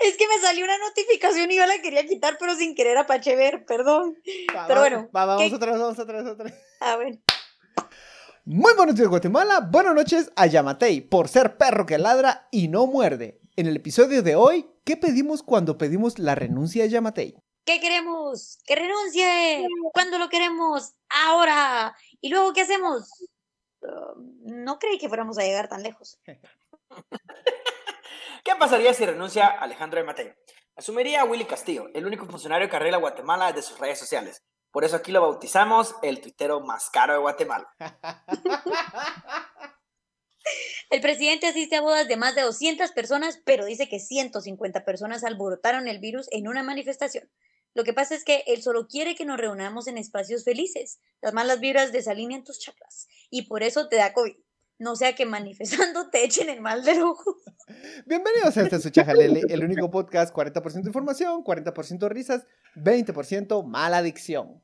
Es que me salió una notificación y yo la quería quitar, pero sin querer apache ver, perdón. pero bueno. vamos otra vez, vamos otra vez, otra vez. Ah, bueno. Muy buenos días, Guatemala. Buenas noches a Yamatei por ser perro que ladra y no muerde. En el episodio de hoy, ¿qué pedimos cuando pedimos la renuncia de Yamatei? ¿Qué queremos? ¡Que renuncie! ¿Cuándo lo queremos? ¡Ahora! ¿Y luego qué hacemos? Uh, no creí que fuéramos a llegar tan lejos. ¿Qué pasaría si renuncia Alejandro de Mateo? Asumiría a Willy Castillo, el único funcionario que arregla Guatemala desde sus redes sociales. Por eso aquí lo bautizamos el tuitero más caro de Guatemala. El presidente asiste a bodas de más de 200 personas, pero dice que 150 personas alborotaron el virus en una manifestación. Lo que pasa es que él solo quiere que nos reunamos en espacios felices. Las malas vibras desalinean tus chakras y por eso te da COVID. No sea que manifestando te echen el mal del ojo. Bienvenidos a este su Chajalele, el único podcast 40% información, 40% risas, 20% mala adicción.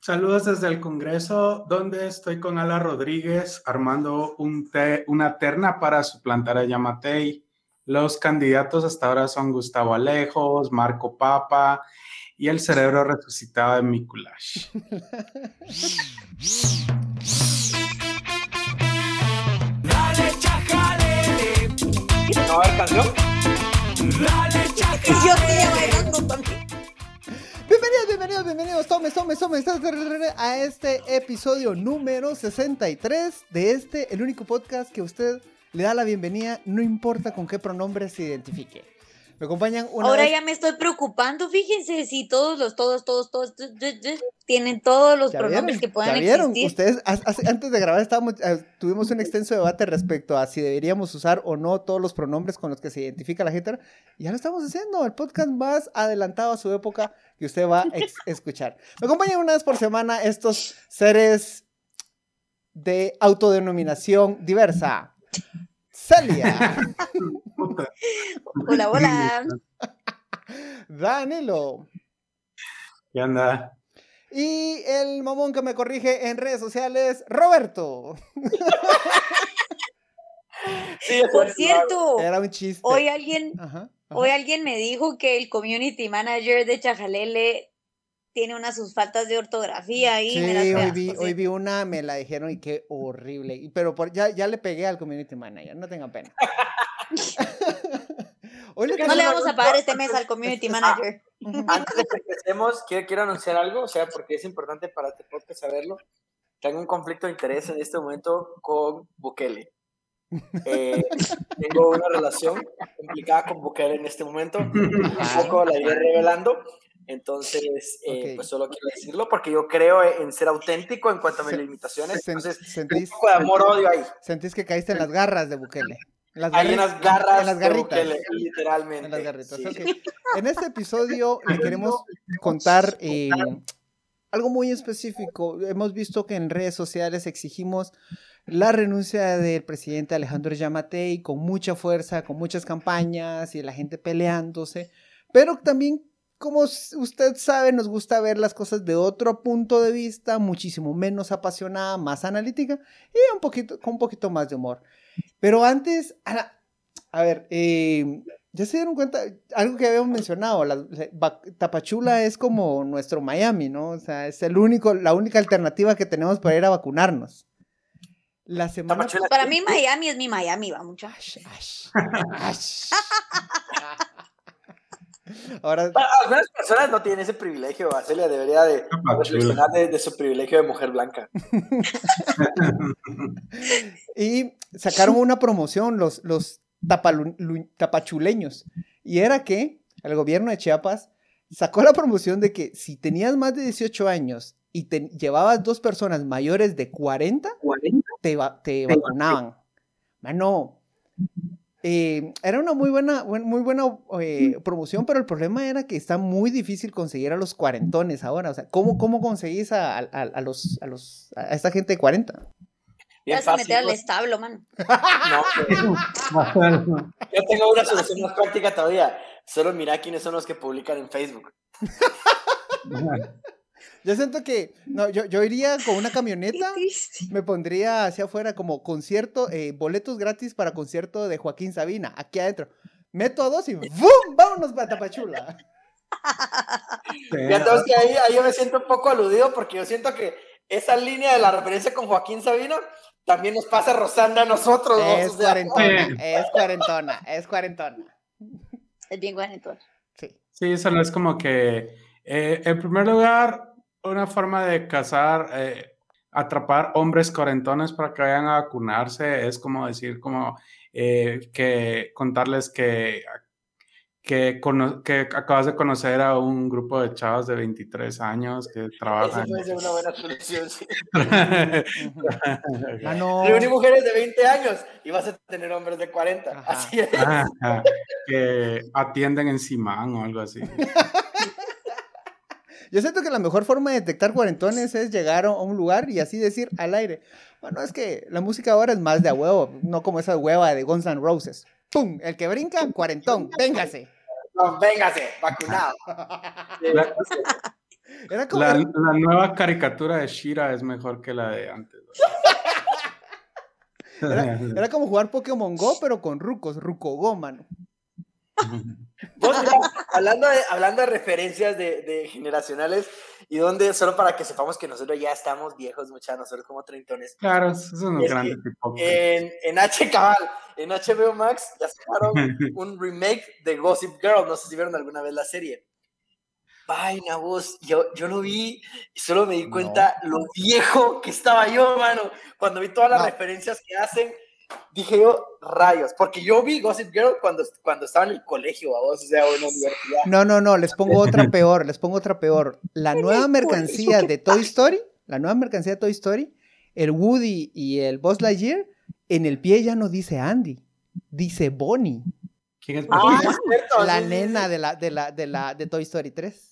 Saludos desde el Congreso, donde estoy con Ala Rodríguez armando un una terna para suplantar a Yamatei. Los candidatos hasta ahora son Gustavo Alejos, Marco Papa y el cerebro resucitado de Mikulash. ¿No va a haber canción? Dale, chajalele. Yo estoy bailando también. Bienvenidos, bienvenidos, bienvenidos, tomes, tomes, tomes a este episodio número 63 de este, el único podcast que usted le da la bienvenida, no importa con qué pronombre se identifique. Me acompañan una Ahora ya me estoy preocupando, fíjense, si todos los, todos, todos, todos, tienen todos los pronombres que puedan ¿Ya vieron? Ustedes, antes de grabar, estábamos, eh, tuvimos un extenso debate respecto a si deberíamos usar o no todos los pronombres con los que se identifica la gente. Y ya lo estamos haciendo, el podcast más adelantado a su época que usted va a escuchar. Me acompañan una vez por semana estos seres de autodenominación diversa. Celia. hola, hola. Danilo. ¿Qué anda? Y el mamón que me corrige en redes sociales, Roberto. Por cierto, era un chiste. Hoy alguien, hoy alguien me dijo que el community manager de Chajalele tiene unas sus faltas de ortografía ahí. Sí, hoy, vi, hoy vi una, me la dijeron y qué horrible. Pero por, ya, ya le pegué al community manager, no tengan pena. no le vamos a pagar este mes al community manager. Antes de que empecemos, quiero, quiero anunciar algo, o sea, porque es importante para este podcast saberlo. Tengo un conflicto de interés en este momento con Bukele. Eh, tengo una relación complicada con Bukele en este momento. Un poco la iré revelando. Entonces, eh, pues solo quiero decirlo porque yo creo en ser auténtico en cuanto a mis limitaciones. Entonces, sentís, un poco de amor-odio ahí. Sentís que caíste en las garras de Bukele. Las Hay unas garras en las garritas. De Bukele, literalmente. En las garritas. En este episodio le queremos contar eh, algo muy específico. Hemos visto que en redes sociales exigimos la renuncia del presidente Alejandro Yamatei con mucha fuerza, con muchas campañas y la gente peleándose. Pero también como usted sabe, nos gusta ver las cosas de otro punto de vista, muchísimo menos apasionada, más analítica y un poquito, con un poquito más de humor. Pero antes, a, ver, eh, ya se dieron cuenta, algo que habíamos mencionado, la, Tapachula es como nuestro Miami, ¿no? O sea, es el único, la única alternativa que tenemos para ir a vacunarnos. La semana Para mí Miami es mi Miami, va mucho. Ahora... Algunas personas no tienen ese privilegio, Celia debería de reflexionar de, su privilegio de mujer blanca. y sacaron una promoción los, los tapachuleños, y era que el gobierno de Chiapas sacó la promoción de que si tenías más de 18 años y te llevabas dos personas mayores de 40, te, te vacunaban. Mano, eh, era una muy buena, muy buena eh, promoción, pero el problema era que está muy difícil conseguir a los cuarentones ahora. O sea, ¿cómo, cómo conseguís a, a, los, a, los, a esta gente de 40? Bien Vas meter al pues. establo, man. No, yo tengo una solución más práctica todavía. Solo mira quiénes son los que publican en Facebook. Yo siento que, no, yo, yo iría con una camioneta, me pondría hacia afuera como concierto, eh, boletos gratis para concierto de Joaquín Sabina, aquí adentro. meto a dos y ¡bum! ¡Vámonos para Tapachula! Ya entonces que ahí, ahí yo me siento un poco aludido porque yo siento que esa línea de la referencia con Joaquín Sabino también nos pasa rozando a nosotros. ¿no? Es O sea, cuarentona, es cuarentona, es cuarentona. Es bien guanetón. Sí. Sí, eso no es como que, eh, en primer lugar, una forma de cazar, eh, atrapar hombres cuarentones para que vayan a vacunarse es como decir, como eh, que contarles que, que, cono- que acabas de conocer a un grupo de chavas de 23 años que trabajan. puede ser una buena solución. sí. Ujú. Mano, Reunir mujeres de 20 años y vas a tener hombres de 40. Ajá. Así es. Ajá, que atienden en Simán o algo así. yo siento que la mejor forma de detectar cuarentones es llegar a un lugar y así decir al aire. Bueno, es que la música ahora es más de a huevo, no como esa hueva de Guns N' Roses. ¡Pum! El que brinca, cuarentón, véngase. No, véngase, vacunado. La- Era como, La, la nueva caricatura de Shira es mejor que la de antes. era, era como jugar Pokémon Go, pero con rucos, ruco Go, mano. Hablando, de, hablando de referencias de, de generacionales y donde, solo para que sepamos que nosotros ya estamos viejos, muchachos, nosotros como treintones. Claro, los Es grandes que, hipócritas. En, en H cabal, en HBO Max ya sacaron un remake de Gossip Girl. No sé si vieron alguna vez la serie. Vaina, vos, yo, yo lo vi y solo me di No. cuenta lo viejo que estaba yo, mano. Cuando vi todas las No. referencias que hacen, dije yo, rayos, porque yo vi Gossip Girl cuando, cuando estaba en el colegio, a vos, o sea, o en la universidad. No, no, no, les pongo otra peor, les pongo otra peor. La nueva mercancía de Toy Story, la nueva mercancía de Toy Story, el Woody y el Buzz Lightyear, en el pie ya no dice Andy, dice Bonnie, ¿Quién es Ah, Bonnie? cierto, la sí, sí, nena sí. de la, de la, de la, de Toy Story 3.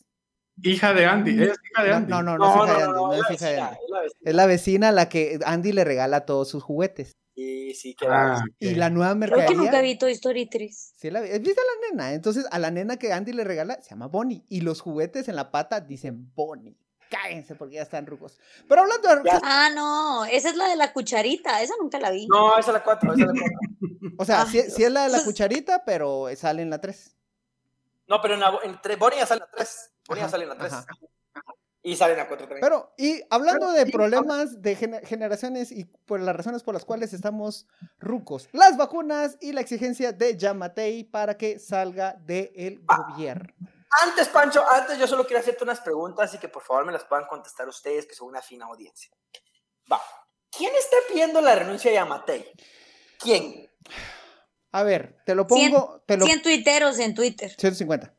Hija de Andy. Ella es hija de No, Andy. no, no, no, No, es hija de Andy, no, no es hija de vecina, Andy. es la vecina. A la que Andy le regala todos sus juguetes. Sí, sí, que Ah. Y la nueva Creo que nunca vi Toy Story 3. Sí, la, ¿Viste a la nena? Entonces, a la nena que Andy le regala se llama Bonnie. Y los juguetes en la pata dicen Bonnie. Cállense porque ya están rucos. Pero hablando de. Ya. Ah, no, esa es la de la cucharita, esa nunca la vi. No, esa es la 4, esa es la 4. O sea, Ah, sí, sí es la de la pues- cucharita, pero sale en la 3. No, pero en, la, en tre- Bonnie ya sale en la 3. Ya Ajá, sale en la 3. ajá. Y sale en la 4 también. Pero, y hablando de problemas de gener- generaciones y por las razones por las cuales estamos rucos, las vacunas y la exigencia de Yamatei para que salga del gobierno. Antes, Pancho, antes yo solo quiero hacerte unas preguntas y que por favor me las puedan contestar ustedes, que son una fina audiencia. Va. ¿Quién está pidiendo la renuncia de Yamatei? ¿Quién? A ver, te lo pongo, te lo 100 tuiteros en Twitter. 150.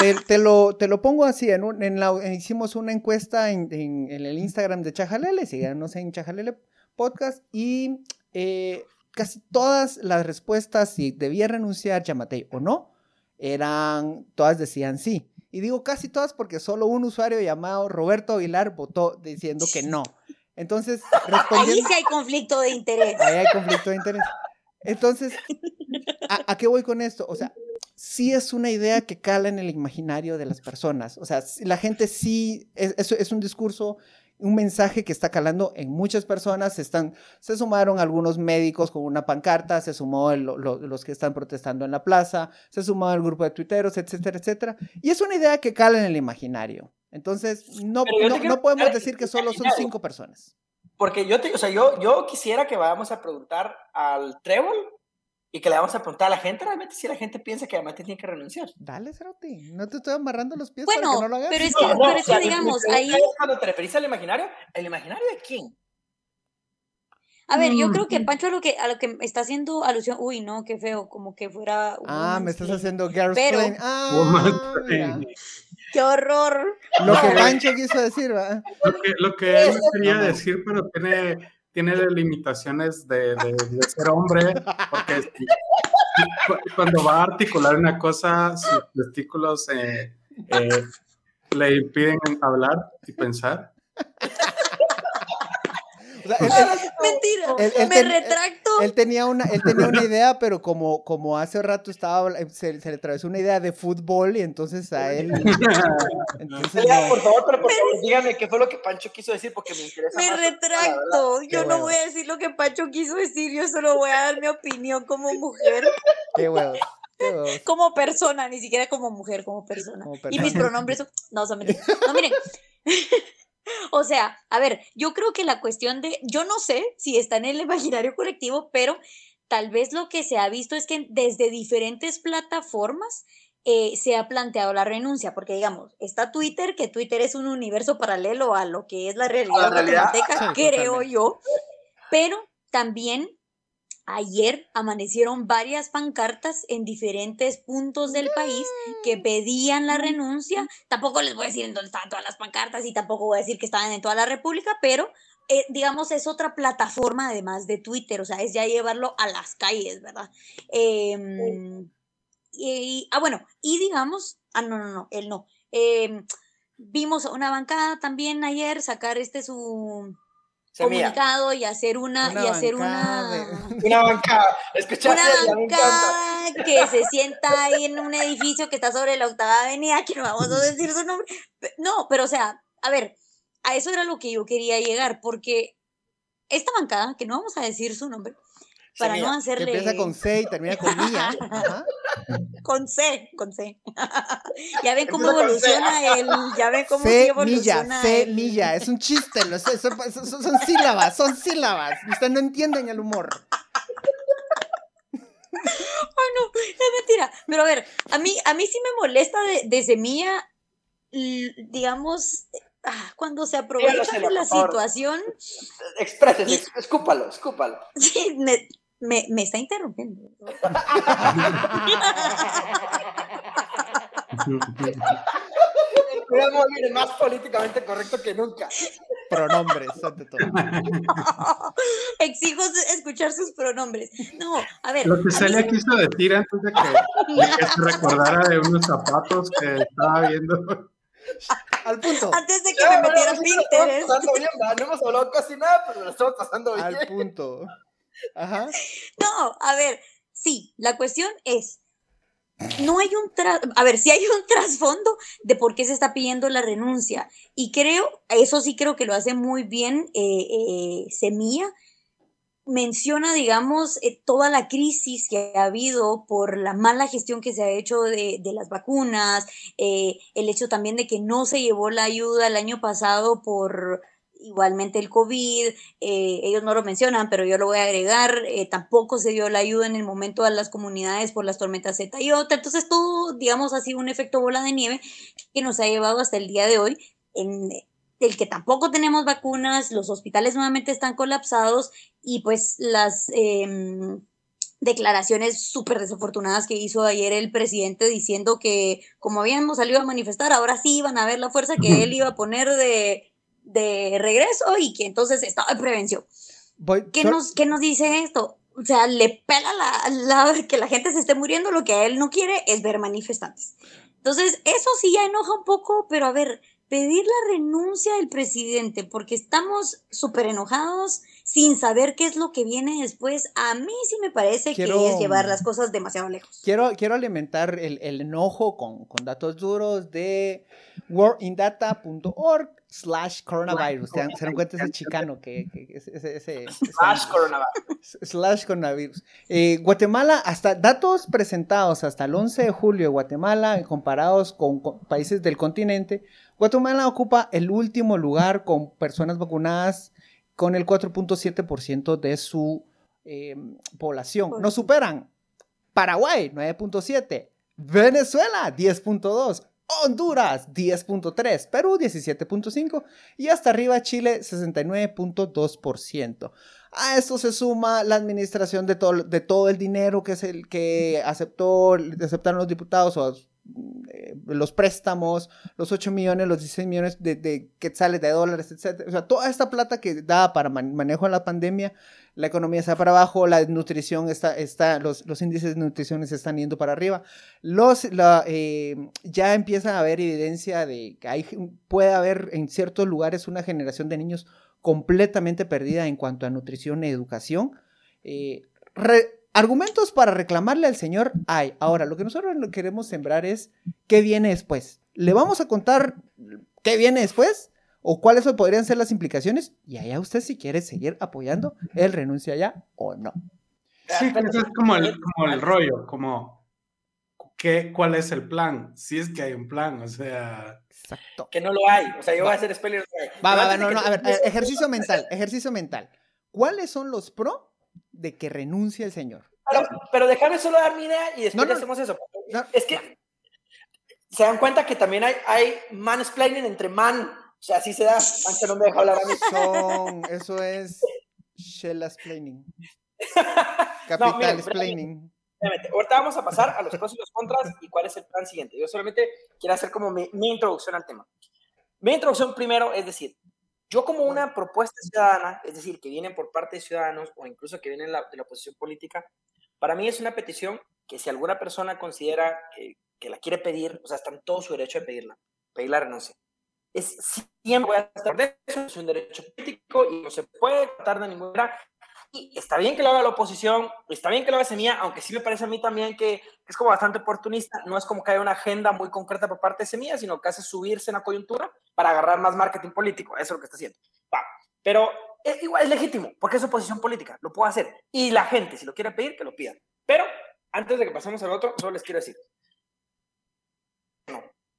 Te, te lo, te lo pongo así, en un- en la, hicimos una encuesta en, en- en el Instagram de Chajalele, síganos en Chajalele Podcast, y eh, casi todas las respuestas, si debía renunciar Yamatei o no, eran, todas decían sí. Y digo casi todas porque solo un usuario llamado Roberto Aguilar votó diciendo que no. Entonces, Ahí sí hay conflicto de interés. Ahí hay conflicto de interés. Entonces, ¿a, a qué voy con esto? O sea, sí es una idea que cala en el imaginario de las personas. O sea, la gente sí, es, es- es un discurso, un mensaje que está calando en muchas personas. Se, están, se sumaron algunos médicos con una pancarta, se sumó el- lo- lo- los que están protestando en la plaza, se sumó el grupo de tuiteros, etcétera, etcétera. Y es una idea que cala en el imaginario. Entonces, no, no, no podemos decir que solo son cinco personas. Porque yo, te, o sea, yo, yo quisiera que vayamos a preguntar al Trébol y que le vamos a preguntar a la gente realmente si la gente piensa que Yamatei tiene que renunciar. Dale, Cerote, no te estoy amarrando los pies para Bueno, que no lo hagas. pero es que, No, no, pero es que digamos, ahí, Cuando te referís al imaginario, ¿el imaginario de quién? a ver, yo creo Mm. que Pancho a lo que, a lo que está haciendo alusión, uy, no, qué feo, como que fuera. Ah, me estás mansplaining. haciendo girls Pero- plain. Ah, mira. ¡Qué horror! Lo que. Pancho quiso decir, ¿va? Lo que, lo que él quería decir, pero tiene, tiene limitaciones de, ser hombre, porque cuando va a articular una cosa, sus testículos eh, eh, le impiden hablar y pensar. O sea, él, él- Mentira, Él- él me ten- retracto. él tenía una, él tenía una idea, pero como, como hace rato estaba, habla- se, se le atravesó una idea de fútbol y entonces a él... Entonces, Oiga, no. por favor, pero por favor, dígame qué fue lo que Pancho quiso decir porque me interesa Me más. retracto. Yo no voy a decir lo que Pancho quiso decir, yo solo voy a dar mi opinión como mujer. Qué huevos. como persona, ni siquiera como mujer, como persona. Y mis pronombres son... No, son No, miren. o sea, a ver, yo creo que la cuestión de... Yo no sé si está en el imaginario colectivo, pero tal vez lo que se ha visto es que desde diferentes plataformas eh, se ha planteado la renuncia, porque digamos, está Twitter, que Twitter es un universo paralelo a lo que es la realidad, guatemalteca, creo yo, pero también ayer amanecieron varias pancartas en diferentes puntos del país que pedían la renuncia. Tampoco les voy a decir en dónde estaban todas las pancartas y tampoco voy a decir que estaban en toda la República, pero eh, digamos, es otra plataforma además de Twitter, o sea, es ya llevarlo a las calles, ¿verdad? Eh, y, ah, bueno, y digamos, ah, no, no, no, él no. Em, vimos una bancada también ayer sacar este su comunicado y hacer una, y hacer una una bancada. Una bancada que se sienta ahí en un edificio que está sobre la octava avenida que no vamos a decir su nombre. No pero o sea a ver a eso era lo que yo quería llegar porque esta bancada que no vamos a decir su nombre para no hacerle. Que empieza con C y termina con Milla. Con C, con C. ya ven cómo evoluciona el. Ya ven cómo C, evoluciona. Milla, C, Milla. Es un chiste, son, son, sílabas, son sílabas. Ustedes no entienden el humor. Ay, no, es mentira. Pero a ver, a mí, a mí sí me molesta de, de semilla, digamos, ah, cuando se aprovecha de la situación. Exprésese, escúpalo, escúpalo. Sí, me, me, me está interrumpiendo. Más políticamente correcto que nunca. Pronombres, ante todo. Exijo escuchar sus pronombres. No, a ver. Lo que Celia quiso decir antes de que, de que se recordara de unos zapatos que estaba viendo. Al punto. Antes de que me metiera Pinterest. No hemos hablado casi nada, pero lo estamos pasando bien. Al punto. Ajá. No, a ver, sí, la cuestión es, no hay un, a ver, sí hay un trasfondo de por qué se está pidiendo la renuncia. Y creo, eso sí creo que lo hace muy bien eh, eh Semilla. Menciona, digamos, eh, toda la crisis que ha habido por la mala gestión que se ha hecho de, las vacunas, eh, el hecho también de que no se llevó la ayuda el año pasado por, igualmente el COVID, eh, ellos no lo mencionan, pero yo lo voy a agregar, eh, tampoco se dio la ayuda en el momento a las comunidades por las tormentas Z y otra, entonces todo, digamos, ha sido un efecto bola de nieve que nos ha llevado hasta el día de hoy en el que tampoco tenemos vacunas, los hospitales nuevamente están colapsados y pues las... Em, declaraciones súper desafortunadas que hizo ayer el presidente diciendo que como habíamos salido a manifestar, ahora sí iban a ver la fuerza que él iba a poner de de regreso y que entonces estaba en prevención. ¿Qué, nos, ¿Qué nos dice esto? O sea, le pela la, que la gente se esté muriendo, lo que a él no quiere es ver manifestantes. Entonces, eso sí ya enoja un poco, pero a ver, pedir la renuncia del presidente porque estamos súper enojados sin saber qué es lo que viene después, a mí sí me parece que es llevar las cosas demasiado lejos. Quiero, quiero alimentar el, el enojo con, con, datos duros de worldindata.org slash coronavirus. Se dan cuenta ese chicano que, ese, ese, slash coronavirus. Slash coronavirus. Eh, Guatemala, hasta datos presentados hasta el 11 de julio de Guatemala, comparados con, países del continente, Guatemala ocupa el último lugar con personas vacunadas con el 4.7% de su eh, población. Nos superan Paraguay, 9.7%, Venezuela, 10.2%, Honduras 10.3, Perú 17.5 y hasta arriba Chile 69.2%. A esto se suma la administración de todo, de todo el dinero que es el que aceptó, aceptaron los diputados o eh, los préstamos, los 8 millones, los 16 millones de, de quetzales, de dólares, etc. O sea, toda esta plata que da para manejo de la pandemia la economía está para abajo, la nutrición está, está los, los índices de nutrición están yendo para arriba. Los, la, eh, ya empieza a haber evidencia de que puede haber en ciertos lugares una generación de niños completamente perdida en cuanto a nutrición y educación. Eh, argumentos para reclamarle al Señor hay. Ahora, lo que nosotros queremos sembrar es qué viene después. ¿Le vamos a contar qué viene después? O cuáles podrían ser las implicaciones y allá usted si quiere seguir apoyando, él renuncia ya o no. Sí, eso es como el, como el rollo, como ¿qué, ¿cuál es el plan? Si es que hay un plan, o sea... Exacto. Que no lo hay. O sea, yo voy a hacer spoilers. Va, va, va, no, no, a ver, ejercicio mental, ejercicio mental. ¿Cuáles son los pro de que renuncie el señor? Pero, pero déjame solo dar mi idea y después No, no. hacemos eso. No. Es que se dan cuenta que también hay, hay mansplaining entre man. O sea, así se da. Antes no me deja hablar a mí. Son, eso es Shellas Planning. No, Capital mira, explaining. Obviamente, Ahorita vamos a pasar a los pros y los contras y cuál es el plan siguiente. Yo solamente quiero hacer como mi, mi introducción al tema. Mi introducción primero es decir, yo como una propuesta ciudadana, es decir, que viene por parte de ciudadanos o incluso que viene de la, de la oposición política, para mí es una petición que si alguna persona considera que, que la quiere pedir, o sea, está en todo su derecho de pedirla, pedir la renuncia. Es siempre voy a estar de eso, es un derecho político y no se puede tratar de ninguna manera. Y está bien que lo haga la oposición, está bien que lo haga Semilla, aunque sí me parece a mí también que es como bastante oportunista. No es como que haya una agenda muy concreta por parte de Semilla, sino que hace subirse en la coyuntura para agarrar más marketing político. Eso es lo que está haciendo. Va. Pero es, igual es legítimo, porque es oposición política, lo puede hacer. Y la gente, si lo quiere pedir, que lo pida. Pero antes de que pasemos al otro, solo les quiero decir.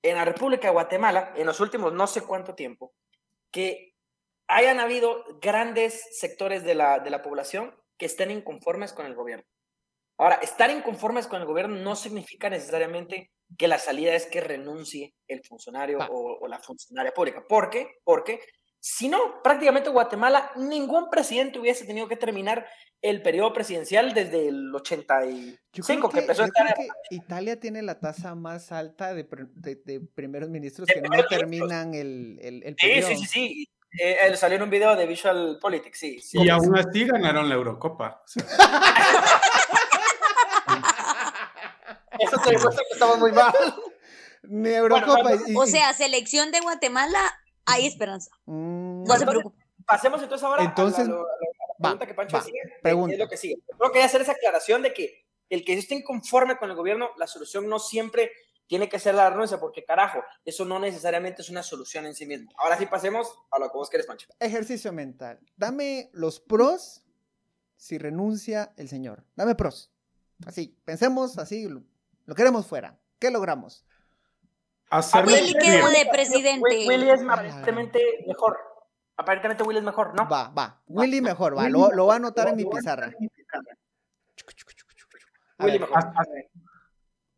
En la República de Guatemala, en los últimos no sé cuánto tiempo, que hayan habido grandes sectores de la, de la población que estén inconformes con el gobierno. Ahora, estar inconformes con el gobierno no significa necesariamente que la salida es que renuncie el funcionario Va. o, o la funcionaria pública. ¿Por qué? Porque si no, prácticamente Guatemala, ningún presidente hubiese tenido que terminar el periodo presidencial desde el 85, Yo creo que, empezó yo creo que Italia tiene la tasa más alta de, pre- de- de primeros ministros De que no ministros. terminan el, el, el Sí, periodo. sí, sí, sí. Eh, eh, salió en un video de Visual Politics, sí. sí. Y aún así ganaron la Eurocopa. Eso te demuestra que estamos muy mal. Ni Eurocopa. Bueno, y- O sea, selección de Guatemala, hay esperanza. Mm, No se Bueno, preocupe. Pasemos entonces ahora Entonces, a, la, a la- a la pregunta que Pancho va, decía, que pregunta. es lo que sigue. Yo quería hacer esa aclaración de que el que esté inconforme con el gobierno, la solución no siempre tiene que ser la renuncia, porque carajo, eso no necesariamente es una solución en sí mismo. Ahora sí pasemos a lo que vos querés, Pancho. Ejercicio mental. Dame los pros si renuncia el señor. Dame pros. Así, pensemos así, lo, lo queremos fuera. ¿Qué logramos? hacerlo Willy quedó de presidente. Willy, Willy es aparentemente mejor. Aparentemente Willy es mejor, ¿no? Va, va. Willy mejor, va. Lo, lo voy a anotar en mi pizarra. A Willy ver, mejor.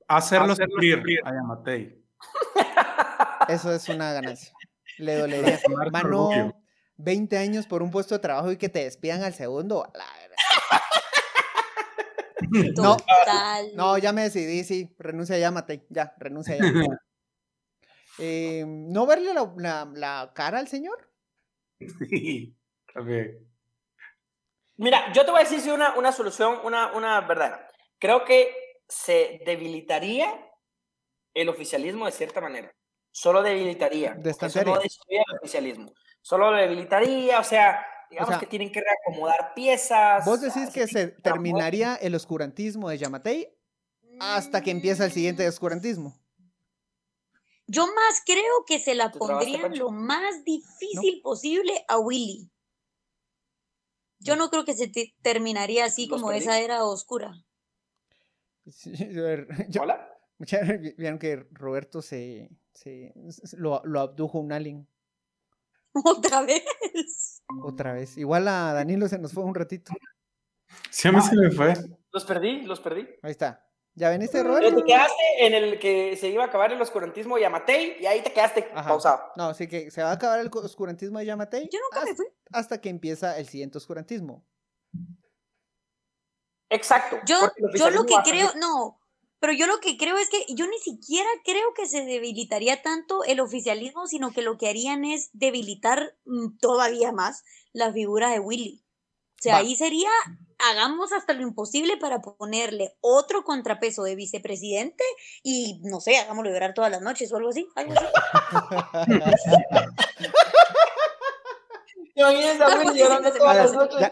Hacerlo sufrir a Yamatei. Eso es una ganancia. Le dolería. Mano, Rubio. 20 años por un puesto de trabajo y que te despidan al segundo. la verga. No. Total. No, ya me decidí, sí. Renuncia ya, Matei. Ya, renuncia ya. Eh, ¿No verle la, la- la cara al señor? Sí, también. Mira, yo te voy a decir una, una solución, una, una verdadera. Creo que se debilitaría el oficialismo de cierta manera. Solo debilitaría. Eso no destruye el oficialismo. Solo lo debilitaría, o sea, digamos sea, que tienen que reacomodar piezas. ¿Vos decís que se terminaría el oscurantismo de Yamatei hasta que empieza el siguiente oscurantismo? Yo más creo que se la ¿Te trabaste, pondrían lo más difícil posible a Willy. Yo no creo que se te- terminaría así Los como perdí. esa era oscura. Sí, a ver, yo- Hola. vieron que Roberto se, se- lo, lo abdujo un alien Otra vez. otra vez. Igual a Danilo se nos fue un ratito. Sí, a mí se me fue. Los perdí, los perdí. Ahí está. ¿Ya veniste, Eh, Roberto? Te quedaste en el que se iba a acabar el oscurantismo y Amatei, y ahí te quedaste Ajá. pausado. No, sí que se va a acabar el oscurantismo de Yamatei Yo nunca me hasta, fui. hasta que empieza el siguiente oscurantismo. Exacto. Yo, yo lo que creo, no, pero yo lo que creo es que yo ni siquiera creo que se debilitaría tanto el oficialismo, sino que lo que harían es debilitar mm, todavía más la figura de Willy. O sea, Va. ahí sería, hagamos hasta lo imposible para ponerle otro contrapeso de vicepresidente y, no sé, hagámoslo llorar todas las noches o algo así. Algo así.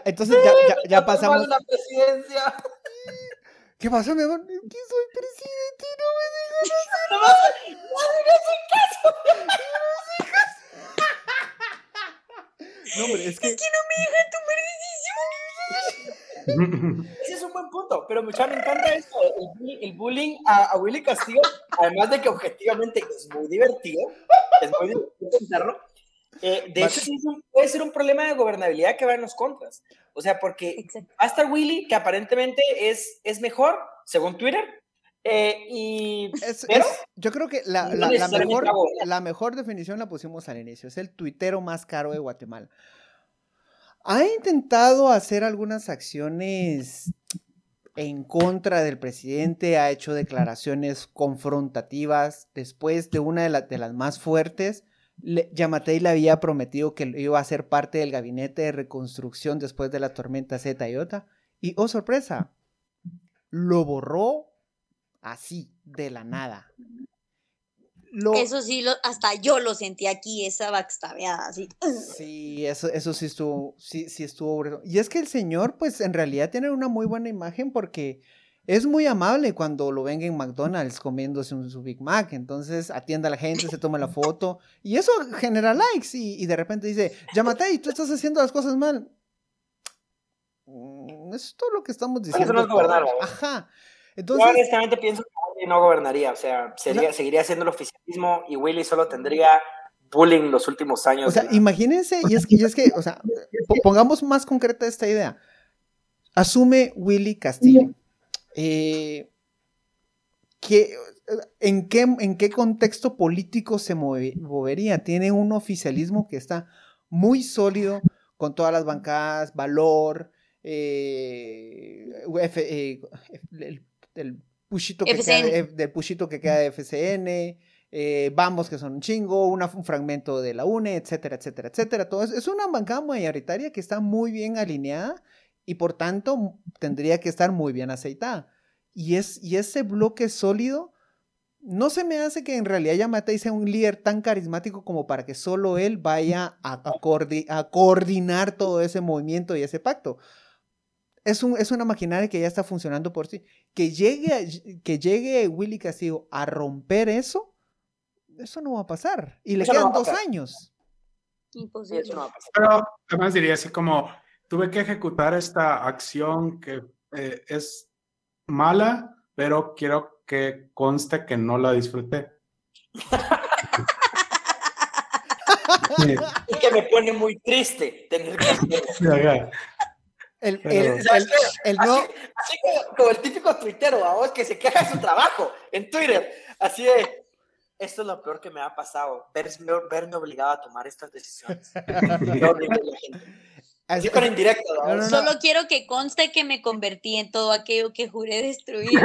Entonces ya, ya- ya pasamos. mal la presidencia. ¿Qué pasó, mi amor? ¿Qué soy presidente? No me No, hombre, es que. Es que no me deja tomar decisiones. Ese es un buen punto, pero mucha me encanta esto, el, bullying a, Willy Castillo, además de que objetivamente es muy divertido, es muy divertido pensarlo, eh, de hecho sí puede ser un problema de gobernabilidad que va en los contras, o sea, porque hasta Willy, que aparentemente es, es mejor, según Twitter, eh, y, yo creo que la, la, mejor, la mejor definición la pusimos al inicio, es el tuitero más caro de Guatemala. Ha intentado hacer algunas acciones en contra del presidente, ha hecho declaraciones confrontativas después de una de, las más fuertes. Yamatei le había prometido que iba a ser parte del gabinete de reconstrucción después de la tormenta Z y Ota. Y, oh sorpresa, lo borró así, de la nada. Eso sí, hasta yo lo sentí aquí, esa backstabeada, así. Sí, eso, eso sí estuvo, sí, sí estuvo. Y es que el señor, pues en realidad tiene una muy buena imagen porque es muy amable cuando lo ven en McDonald's comiéndose su Big Mac. Entonces atiende a la gente, se toma la foto y eso genera likes. Y, de repente dice: y tú estás haciendo las cosas mal. Mm, eso es todo lo que estamos diciendo. Eso no es Ajá. Entonces, Yo honestamente pienso que Willy no gobernaría, o sea, sería, seguiría siendo el oficialismo y Willy solo tendría bullying los últimos años. O sea, imagínense, y es, y es que, o sea, pongamos más concreta esta idea. Asume Willy Castillo. Eh, en, qué, ¿En qué contexto político se movería? Tiene un oficialismo que está muy sólido, con todas las bancadas, valor, eh, eh el pushito que, queda de, del pushito que queda de FCN, eh, Vamos que son un chingo, un fragmento de la UNE, etcétera, etcétera, etcétera. Todo es, una bancada mayoritaria que está muy bien alineada y por tanto tendría que estar muy bien aceitada. Y, es, y ese bloque sólido no se me hace que en realidad Yamatei sea un líder tan carismático como para que solo él vaya a, a coordinar todo ese movimiento y ese pacto es, un, es una maquinaria que ya está funcionando por sí. Que llegue, que llegue Willy Castillo a romper eso, eso no va a pasar. Y le quedan dos años. Imposible. Pero además diría así como, tuve que ejecutar esta acción que eh, es mala, pero quiero que conste que no la disfruté. y que me pone muy triste tener que hacerlo. El, el, no... así, como, el típico tuitero, vos, que se queja de su trabajo en Twitter. Así de, esto es lo peor que me ha pasado, verme, verme obligado a tomar estas decisiones. Así con indirecto. Solo quiero que conste que me convertí en todo aquello que juré destruir.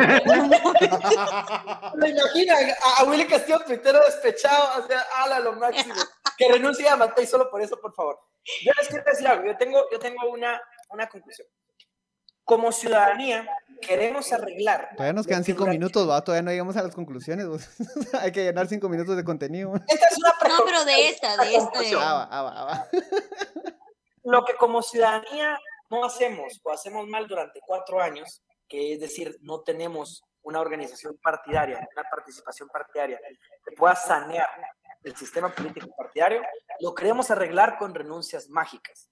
Me imagino a, Willy Castillo, tuitero despechado, o sea, ala lo máximo. Que renuncie a Matei solo por eso, por favor. Yo les quiero decir algo. Yo tengo, yo tengo una, una conclusión. Como ciudadanía, queremos arreglar. Todavía nos quedan cinco minutos, ¿va? Todavía no llegamos a las conclusiones. Hay que llenar cinco minutos de contenido. Esta es una No, pero de esta, de esta. Ah, ah, ah, Lo que como ciudadanía no hacemos o hacemos mal durante cuatro años, que es decir, no tenemos una organización partidaria, una participación partidaria que pueda sanear el sistema político partidario, lo queremos arreglar con renuncias mágicas.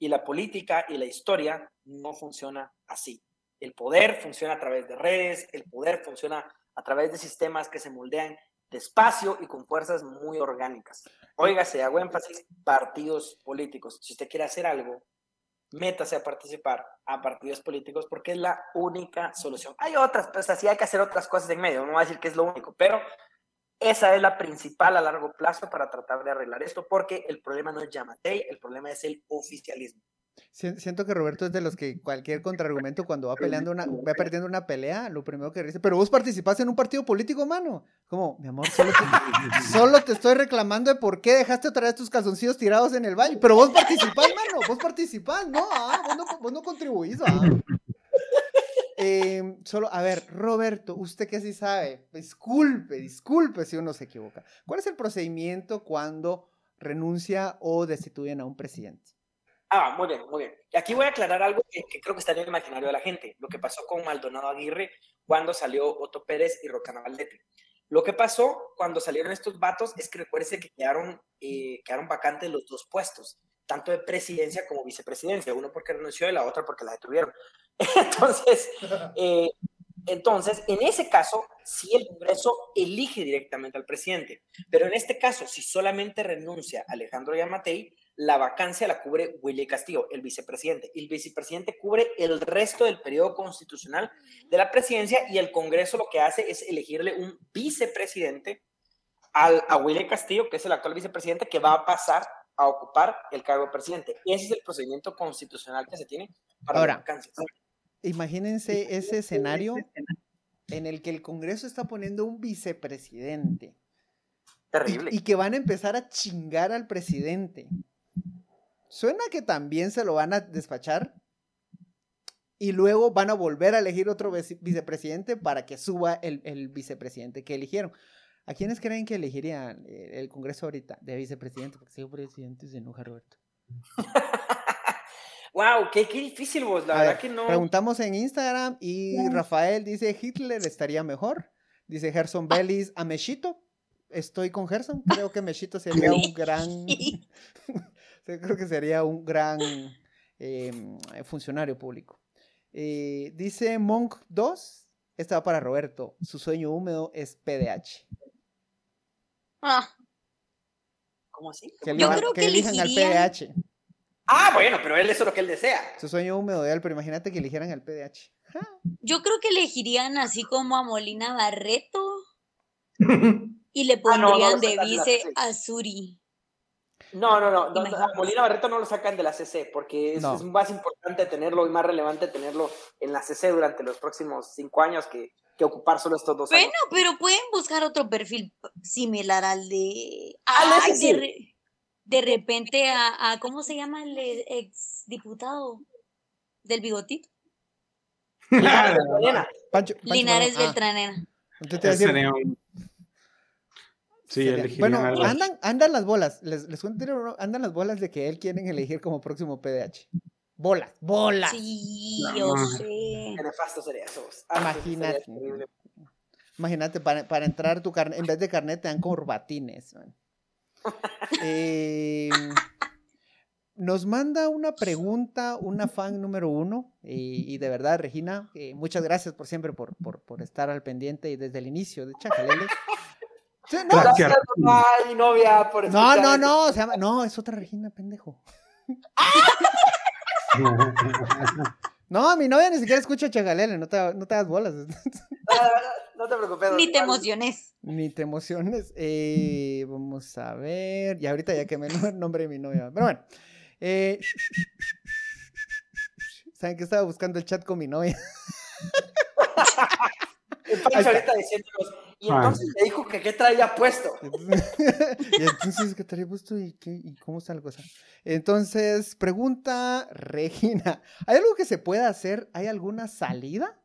Y la política y la historia no funciona así. El poder funciona a través de redes, el poder funciona a través de sistemas que se moldean despacio y con fuerzas muy orgánicas. Óigase, hago énfasis, partidos políticos. Si usted quiere hacer algo, métase a participar a partidos políticos porque es la única solución. Hay otras, pues así hay que hacer otras cosas en medio, no voy a decir que es lo único, pero esa es la principal a largo plazo para tratar de arreglar esto, porque el problema no es Yamatei, el problema es el oficialismo. Siento que Roberto es de los que cualquier contraargumento cuando va peleando una, va perdiendo una pelea, lo primero que dice, pero vos participaste en un partido político, mano. Como, mi amor, solo te, solo te estoy reclamando de por qué dejaste otra vez tus calzoncillos tirados en el baño. Pero vos participás, mano, vos participás, no, ah, vos no, vos no contribuís. Ah. Em, solo, a ver, Roberto, usted que sí sabe, disculpe, disculpe si uno se equivoca. ¿Cuál es el procedimiento cuando renuncia o destituyen a un presidente? Ah, muy bien, muy bien. Aquí voy a aclarar algo que, creo que está en el imaginario de la gente, lo que pasó con Maldonado Aguirre cuando salió Otto Pérez y Rocana. Lo que pasó cuando salieron estos vatos es que recuerde que quedaron, eh, quedaron vacantes los dos puestos tanto de presidencia como vicepresidencia, uno porque renunció y la otra porque la detuvieron. Entonces, eh, entonces, en ese caso, sí el Congreso elige directamente al presidente, pero en este caso, si solamente renuncia Alejandro Yamatei, la vacancia la cubre Willy Castillo, el vicepresidente. El vicepresidente cubre el resto del periodo constitucional de la presidencia y el Congreso lo que hace es elegirle un vicepresidente al, a Willy Castillo, que es el actual vicepresidente, que va a pasar a ocupar el cargo de presidente. Ese es el procedimiento constitucional que se tiene para Ahora, las vacancias. Imagínense ese escenario en el que el Congreso está poniendo un vicepresidente. Terrible. Y, y que van a empezar a chingar al presidente. Suena que también se lo van a despachar y luego van a volver a elegir otro vice- vicepresidente para que suba el, el vicepresidente que eligieron. ¿A quiénes creen que elegirían eh, el Congreso ahorita de vicepresidente? Porque si presidente se enoja Roberto. Wow, qué, qué difícil vos, la A verdad ver, que no. Preguntamos en Instagram y Rafael dice Hitler estaría mejor. Dice Gerson Bellis a Meshito. Estoy con Gerson. Creo que Meshito sería un gran. Creo que sería un gran eh, funcionario público. Eh, dice Monk 2. Esta va para Roberto. Su sueño húmedo es PDH. Ah, ¿Cómo así? Que, Yo elijan- creo que que elijan al PDH. Ah, bueno, pero él eso es lo que él desea. Su sueño húmedo de él, pero imagínate que eligieran al PDH. yo creo que elegirían así como a Molina Barreto y le Ah, no, no pondrían de vice a Suri. No, no, no, a Molina Barreto no lo sacan de la CC porque es, No. es más importante tenerlo y más relevante tenerlo en la CC durante los próximos cinco años que, que ocupar solo estos dos Bueno, años. pero pueden buscar otro perfil similar al de. Al de Ay, ese de, sí. re- de repente a, a- ¿Cómo se llama el ex diputado del bigotito? Linares Beltranena. Pancho, Pancho Linares Morón. Ah, Beltranena. Sería un- Sí, Bueno, andan, andan las bolas. Les, les cuento, uno, andan las bolas de que él quieren elegir como próximo PDH. Bolas, bolas. Sí, No, yo no. sé. Qué nefasto sería eso. Ah, sería Imagínate. Imagínate, para, para entrar tu carnet, en vez de carnet te dan corbatines. Eh, nos manda una pregunta, una fan número uno, y, y de verdad, Regina, eh, muchas gracias por siempre, por, por, por estar al pendiente y desde el inicio de Chajalele. Sí, no, Claro. Gracias, mamá y novia, por no, no, no, se llama- no, es otra Regina, pendejo. No, mi novia ni siquiera escucha Chagalele, no te, no te das bolas. Ah, No te preocupes. Ni te emociones. Ni te emociones. Eh, vamos a ver. Y ahorita ya que me nombre de mi novia. Pero bueno. Eh, ¿Saben que estaba buscando el chat con mi novia? Pancho está. ahorita diciéndonos. Y entonces me dijo que qué traía puesto. y entonces, ¿qué traía puesto y, qué, y cómo está la cosa? Entonces, pregunta Regina. ¿Hay algo que se pueda hacer? ¿Hay alguna salida?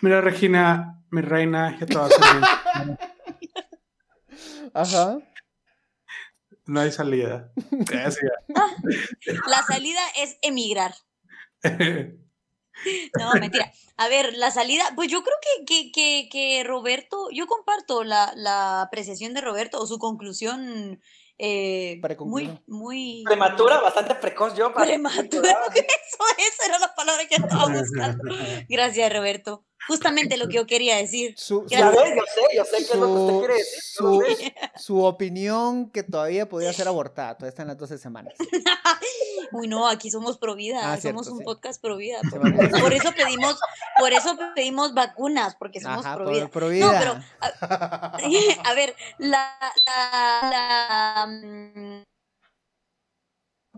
Mira, Regina, mi reina, ya te va a hacer Ajá. No hay salida. Gracias. La salida es emigrar. No, mentira. A ver, la salida, pues yo creo que, que, que, que Roberto, yo comparto la, la apreciación de Roberto o su conclusión eh, muy, muy Prematura, bastante precoz yo. Para prematura. Eso, esa era la palabra que estaba buscando. Gracias, Roberto. Justamente lo que yo quería decir. Su, su- yo sé, yo sé qué es lo que usted su, quiere decir. su- su opinión que todavía podría ser abortada. Todavía está en las 12 semanas. Uy, no, aquí somos pro vida, Ah, somos cierto, un sí. podcast pro vida. Por, eso pedimos, por eso pedimos vacunas, porque somos Ajá, pro vida. pro No, pero a ver, la, la, la, mm,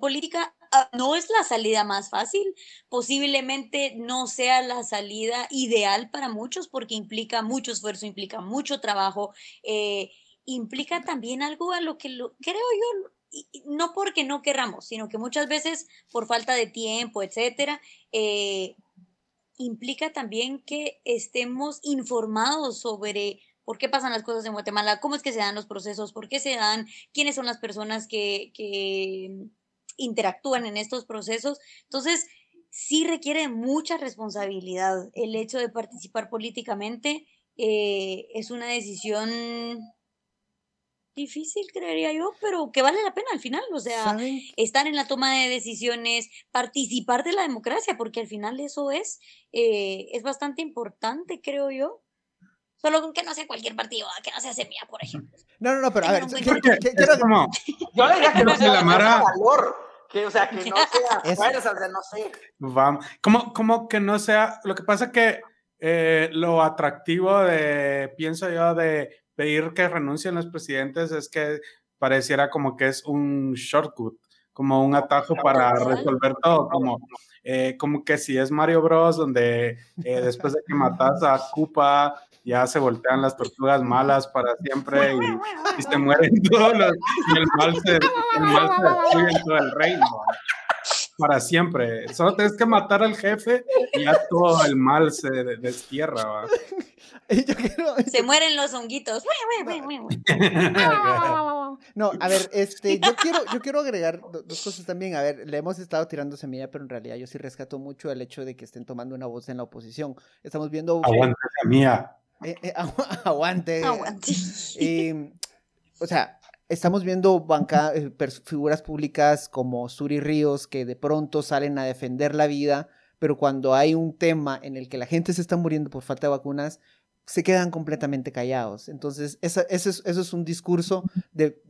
política ah, no es la salida más fácil, posiblemente no sea la salida ideal para muchos porque implica mucho esfuerzo, implica mucho trabajo, eh, implica también algo a lo que lo, creo yo, no porque no querramos, sino que muchas veces por falta de tiempo, etcétera, eh, implica también que estemos informados sobre por qué pasan las cosas en Guatemala, cómo es que se dan los procesos, por qué se dan, quiénes son las personas que, que interactúan en estos procesos. Entonces, sí requiere mucha responsabilidad el hecho de participar políticamente. eh, es una decisión difícil, creería yo, pero que vale la pena al final, o sea, estar en la toma de decisiones, participar de la democracia, porque al final eso es, eh, es bastante importante, creo yo. Solo con que no sea cualquier partido, que no sea Semilla, por ejemplo. No, no, no, pero a ver, yo le diría que no sea valor. Que, o sea, que no sea, bueno, o sea, no sé. Vamos, como, que no sea, lo que pasa que eh, lo atractivo de, pienso yo, de pedir que renuncien los presidentes es que pareciera como que es un shortcut, como un atajo para resolver todo, como, eh, como que si es Mario Bros, donde eh, después de que matas a Koopa, ya se voltean las tortugas malas para siempre y, se mueren todos los, y el mal se, el mal se destruye en todo el reino para siempre. Solo tienes que matar al jefe y ya todo el mal se destierra. Se mueren los honguitos. No, a ver, este, yo quiero, yo quiero agregar dos cosas también. A ver, le hemos estado tirando semilla, pero en realidad yo sí rescato mucho el hecho de que estén tomando una voz en la oposición. Estamos viendo. Aguante semilla. Eh, eh, aguante. Aguante. o sea, estamos viendo banca, eh, figuras públicas como Suri Ríos que de pronto salen a defender la vida, pero cuando hay un tema en el que la gente se está muriendo por falta de vacunas, se quedan completamente callados. Entonces, eso, es, un discurso de,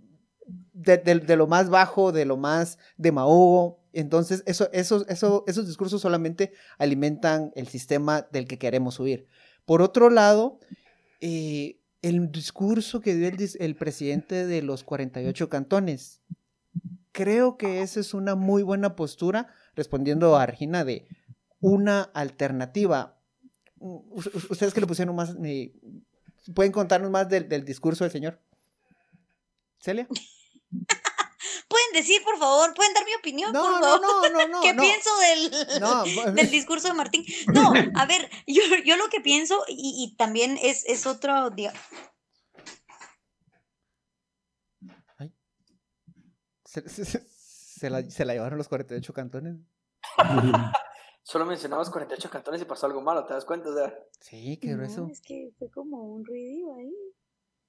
de, lo más bajo, de lo más demagogo. Entonces, eso, eso, eso, esos discursos solamente alimentan el sistema del que queremos huir. Por otro lado, eh, el discurso que dio el, presidente de los 48 cantones. Creo que esa es una muy buena postura, respondiendo a Regina, de una alternativa. Ustedes que le pusieron más, ¿pueden contarnos más del, discurso del señor? ¿Celia? pueden decir, por favor, pueden dar mi opinión, no, por favor. No, no, no, ¿Qué pienso del, del, discurso de Martín? No, a ver, yo, yo lo que pienso, y, también es, es otro, día. ¿Se, se, la, ¿Se la llevaron los 48 cantones? Solo mencionamos 48 cantones y pasó algo malo, ¿te das cuenta? O sea, sí, qué grueso. es que fue como un ruido ahí.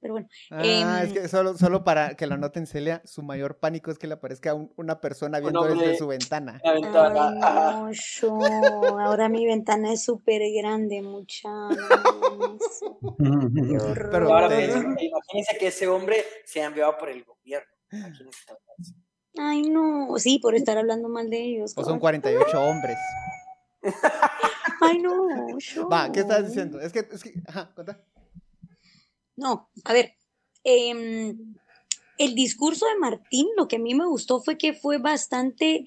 Pero bueno. Ah, es em, que solo, solo para que lo noten, Celia, su mayor pánico es que le aparezca una persona viendo desde su ventana. Ay, no, yo, ahora mi ventana es súper grande, muchachos. Pero ahora imagínense que ese hombre se ha enviado por el gobierno. Ay, no, sí, por estar hablando mal de ellos. O son 48 hombres. Ay, no, yo. Va, ¿qué estás diciendo? Es que, es que, ajá, cuenta. No, a ver, em, el discurso de Martín, lo que a mí me gustó fue que fue bastante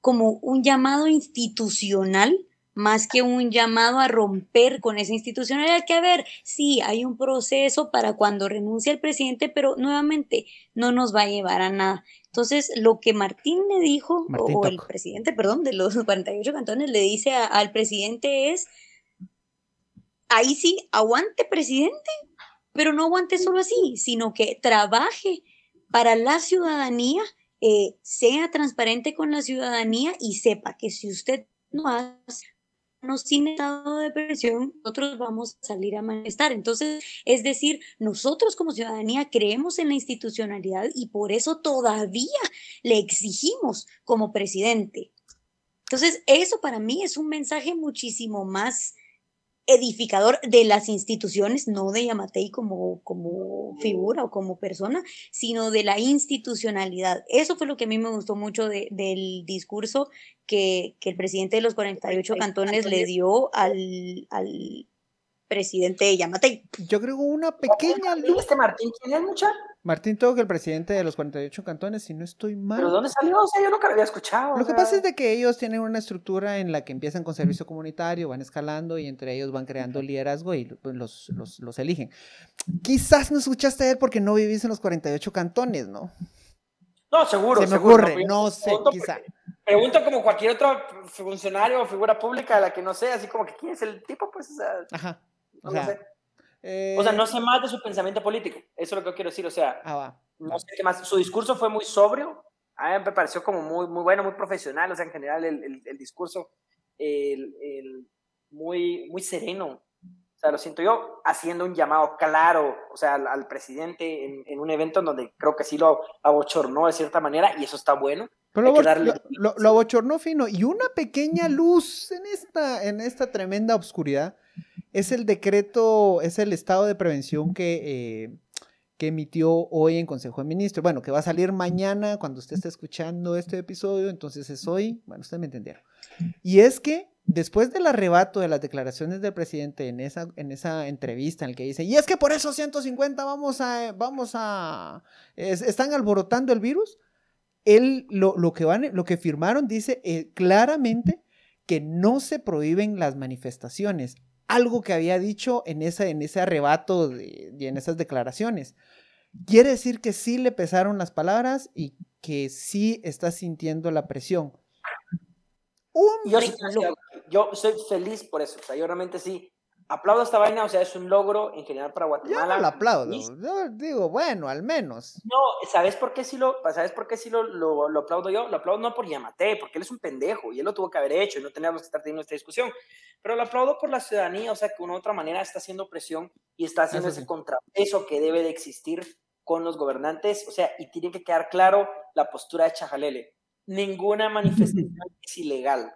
como un llamado institucional, más que un llamado a romper con esa institucionalidad, que a ver, sí, hay un proceso para cuando renuncia el presidente, pero nuevamente no nos va a llevar a nada. Entonces, lo que Martín le dijo, o el presidente, perdón, de los 48 cantones, le dice al presidente es, ahí sí, aguante presidente, pero no aguante solo así, sino que trabaje para la ciudadanía, eh, sea transparente con la ciudadanía y sepa que si usted no hace no sin estado de presión, nosotros vamos a salir a manifestar. Entonces, es decir, nosotros como ciudadanía creemos en la institucionalidad y por eso todavía le exigimos como presidente. Entonces, eso para mí es un mensaje muchísimo más edificador de las instituciones, no de Yamatei como, como figura o como persona, sino de la institucionalidad. Eso fue lo que a mí me gustó mucho del discurso que, que, el presidente de los 48 cantones le dio al, al presidente de Yamatei. Yo creo una pequeña luz. ¿Este Martín quién es? Martín Togo, el presidente de los 48 cantones, si no estoy mal. ¿Pero dónde salió? O sea, yo nunca lo había escuchado. Lo que pasa es de que ellos tienen una estructura en la que empiezan con servicio comunitario, van escalando y entre ellos van creando liderazgo y pues, los, los, los eligen. Quizás no escuchaste a él porque no vivís en los 48 cantones, ¿no? No, seguro. Se me ocurre, no, sé, quizá. Pregunto como cualquier otro funcionario o figura pública de la que no sé, así como que quién es el tipo, pues, o sea, Ajá. O sea, o sea, no sé más de su pensamiento político. Eso es lo que quiero decir. O sea, ah, no sé qué más. Su discurso fue muy sobrio. A mí me pareció como muy, muy bueno, muy profesional. O sea, en general, el, el, discurso el, muy, muy sereno. O sea, lo siento yo, haciendo un llamado claro, o sea, al, presidente en, en, un evento en donde creo que sí lo abochornó de cierta manera y eso está bueno. Pero lo, lo, abochornó fino. Y una pequeña luz en esta, en esta tremenda oscuridad es el decreto, es el estado de prevención que, eh, que emitió hoy en Consejo de Ministros. Bueno, que va a salir mañana cuando usted esté escuchando este episodio, entonces es hoy. Bueno, usted me entendieron. Y es que después del arrebato de las declaraciones del presidente en esa, en esa entrevista en el que dice, y es que por esos 150 vamos a, vamos a, están alborotando el virus, él lo, lo, que, van, lo que firmaron dice eh, claramente que no se prohíben las manifestaciones, algo que había dicho en, esa, en ese arrebato y en esas declaraciones. Quiere decir que sí le pesaron las palabras y que sí está sintiendo la presión. yo, yo soy feliz por eso, o sea, yo realmente sí aplaudo esta vaina, o sea, es un logro en general para Guatemala. Yo no lo aplaudo, yo digo, bueno, al menos. No, ¿sabes por qué sí lo, sabes por qué sí lo, lo, lo, aplaudo yo? Lo aplaudo no por Yamate, porque él es un pendejo y él lo tuvo que haber hecho y no teníamos que estar teniendo esta discusión, pero lo aplaudo por la ciudadanía, o sea, que de una u otra manera está haciendo presión y está haciendo ese contrapeso que debe de existir con los gobernantes, o sea, y tiene que quedar claro la postura de Chajalele. Ninguna manifestación es ilegal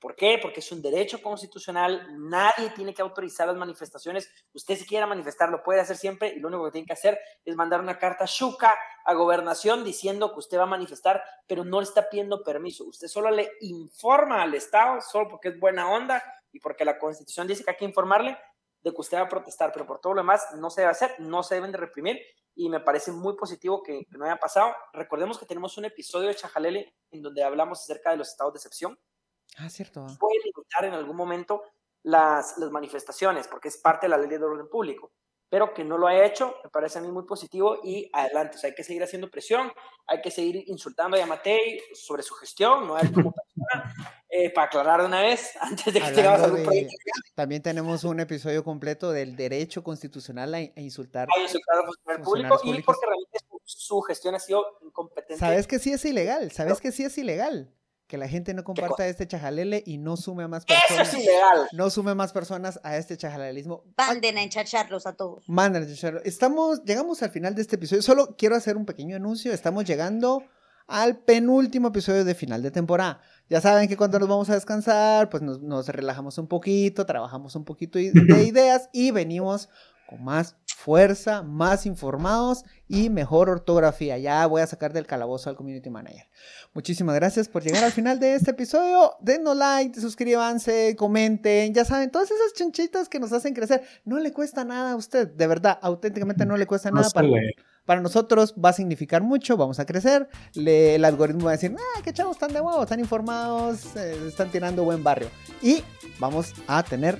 ¿Por qué? Porque es un derecho constitucional, nadie tiene que autorizar las manifestaciones. Usted si quiere manifestar lo puede hacer siempre y lo único que tiene que hacer es mandar una carta chuca a gobernación diciendo que usted va a manifestar, pero no le está pidiendo permiso. Usted solo le informa al Estado, solo porque es buena onda y porque la Constitución dice que hay que informarle de que usted va a protestar, pero por todo lo demás no se debe hacer, no se deben de reprimir y me parece muy positivo que, no haya pasado. Recordemos que tenemos un episodio de Chajalele en donde hablamos acerca de los estados de excepción Ah, cierto. Puede limitar en algún momento las, las manifestaciones, porque es parte de la ley de orden público. Pero que no lo haya hecho, me parece a mí muy positivo y adelante. O sea, hay que seguir haciendo presión, hay que seguir insultando a Yamatei sobre su gestión, no hay como persona, eh, para aclarar de una vez, antes de que tengamos algún proyecto. También tenemos un episodio completo del derecho constitucional a, insultar. A insultar al público y porque realmente su, su, gestión ha sido incompetente. ¿Sabes que sí es ilegal? ¿Sabes que sí es ilegal? Que la gente no comparta este chajalele y no sume a más personas. Eso es ilegal. No sume más personas a este chajalelismo. Manden a enchacharlos a todos. Manden a enchacharlos. Estamos, llegamos al final de este episodio. Solo quiero hacer un pequeño anuncio. Estamos llegando al penúltimo episodio de final de temporada. Ya saben que cuando nos vamos a descansar, pues nos, nos relajamos un poquito, trabajamos un poquito de ideas y venimos con más fuerza, más informados y mejor ortografía. Ya voy a sacar del calabozo al community manager. Muchísimas gracias por llegar al final de este episodio. Denos like, suscríbanse, comenten. Ya saben, todas esas chanchitas que nos hacen crecer. No le cuesta nada a usted. De verdad, auténticamente no le cuesta nada. para, para, nosotros va a significar mucho. Vamos a crecer. el algoritmo va a decir, ah, qué chavos están de huevo, están informados, eh, están tirando buen barrio. Y vamos a tener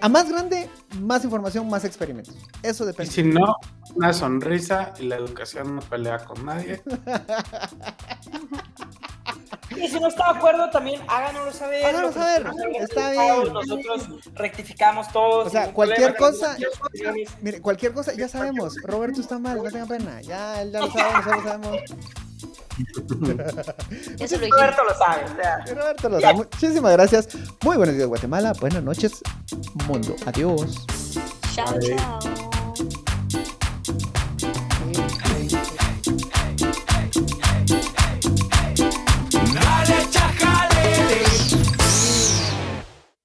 a más grande, más información, más experimentos. Eso depende. Y si no, una sonrisa y la educación no pelea con nadie. Y si no está de acuerdo, también háganoslo saber. Háganos saber, está bien. Nosotros rectificamos todos. O sea, cualquier cosa, mire, cualquier cosa, ya sabemos. Roberto está mal, no tenga pena. Ya, él ya lo sabe, nosotros lo sabemos. Eso Roberto lo sabe. Roberto lo sabe. Muchísimas gracias. Muy buenos días, Guatemala. Buenas noches, mundo. Adiós. Chao, chao.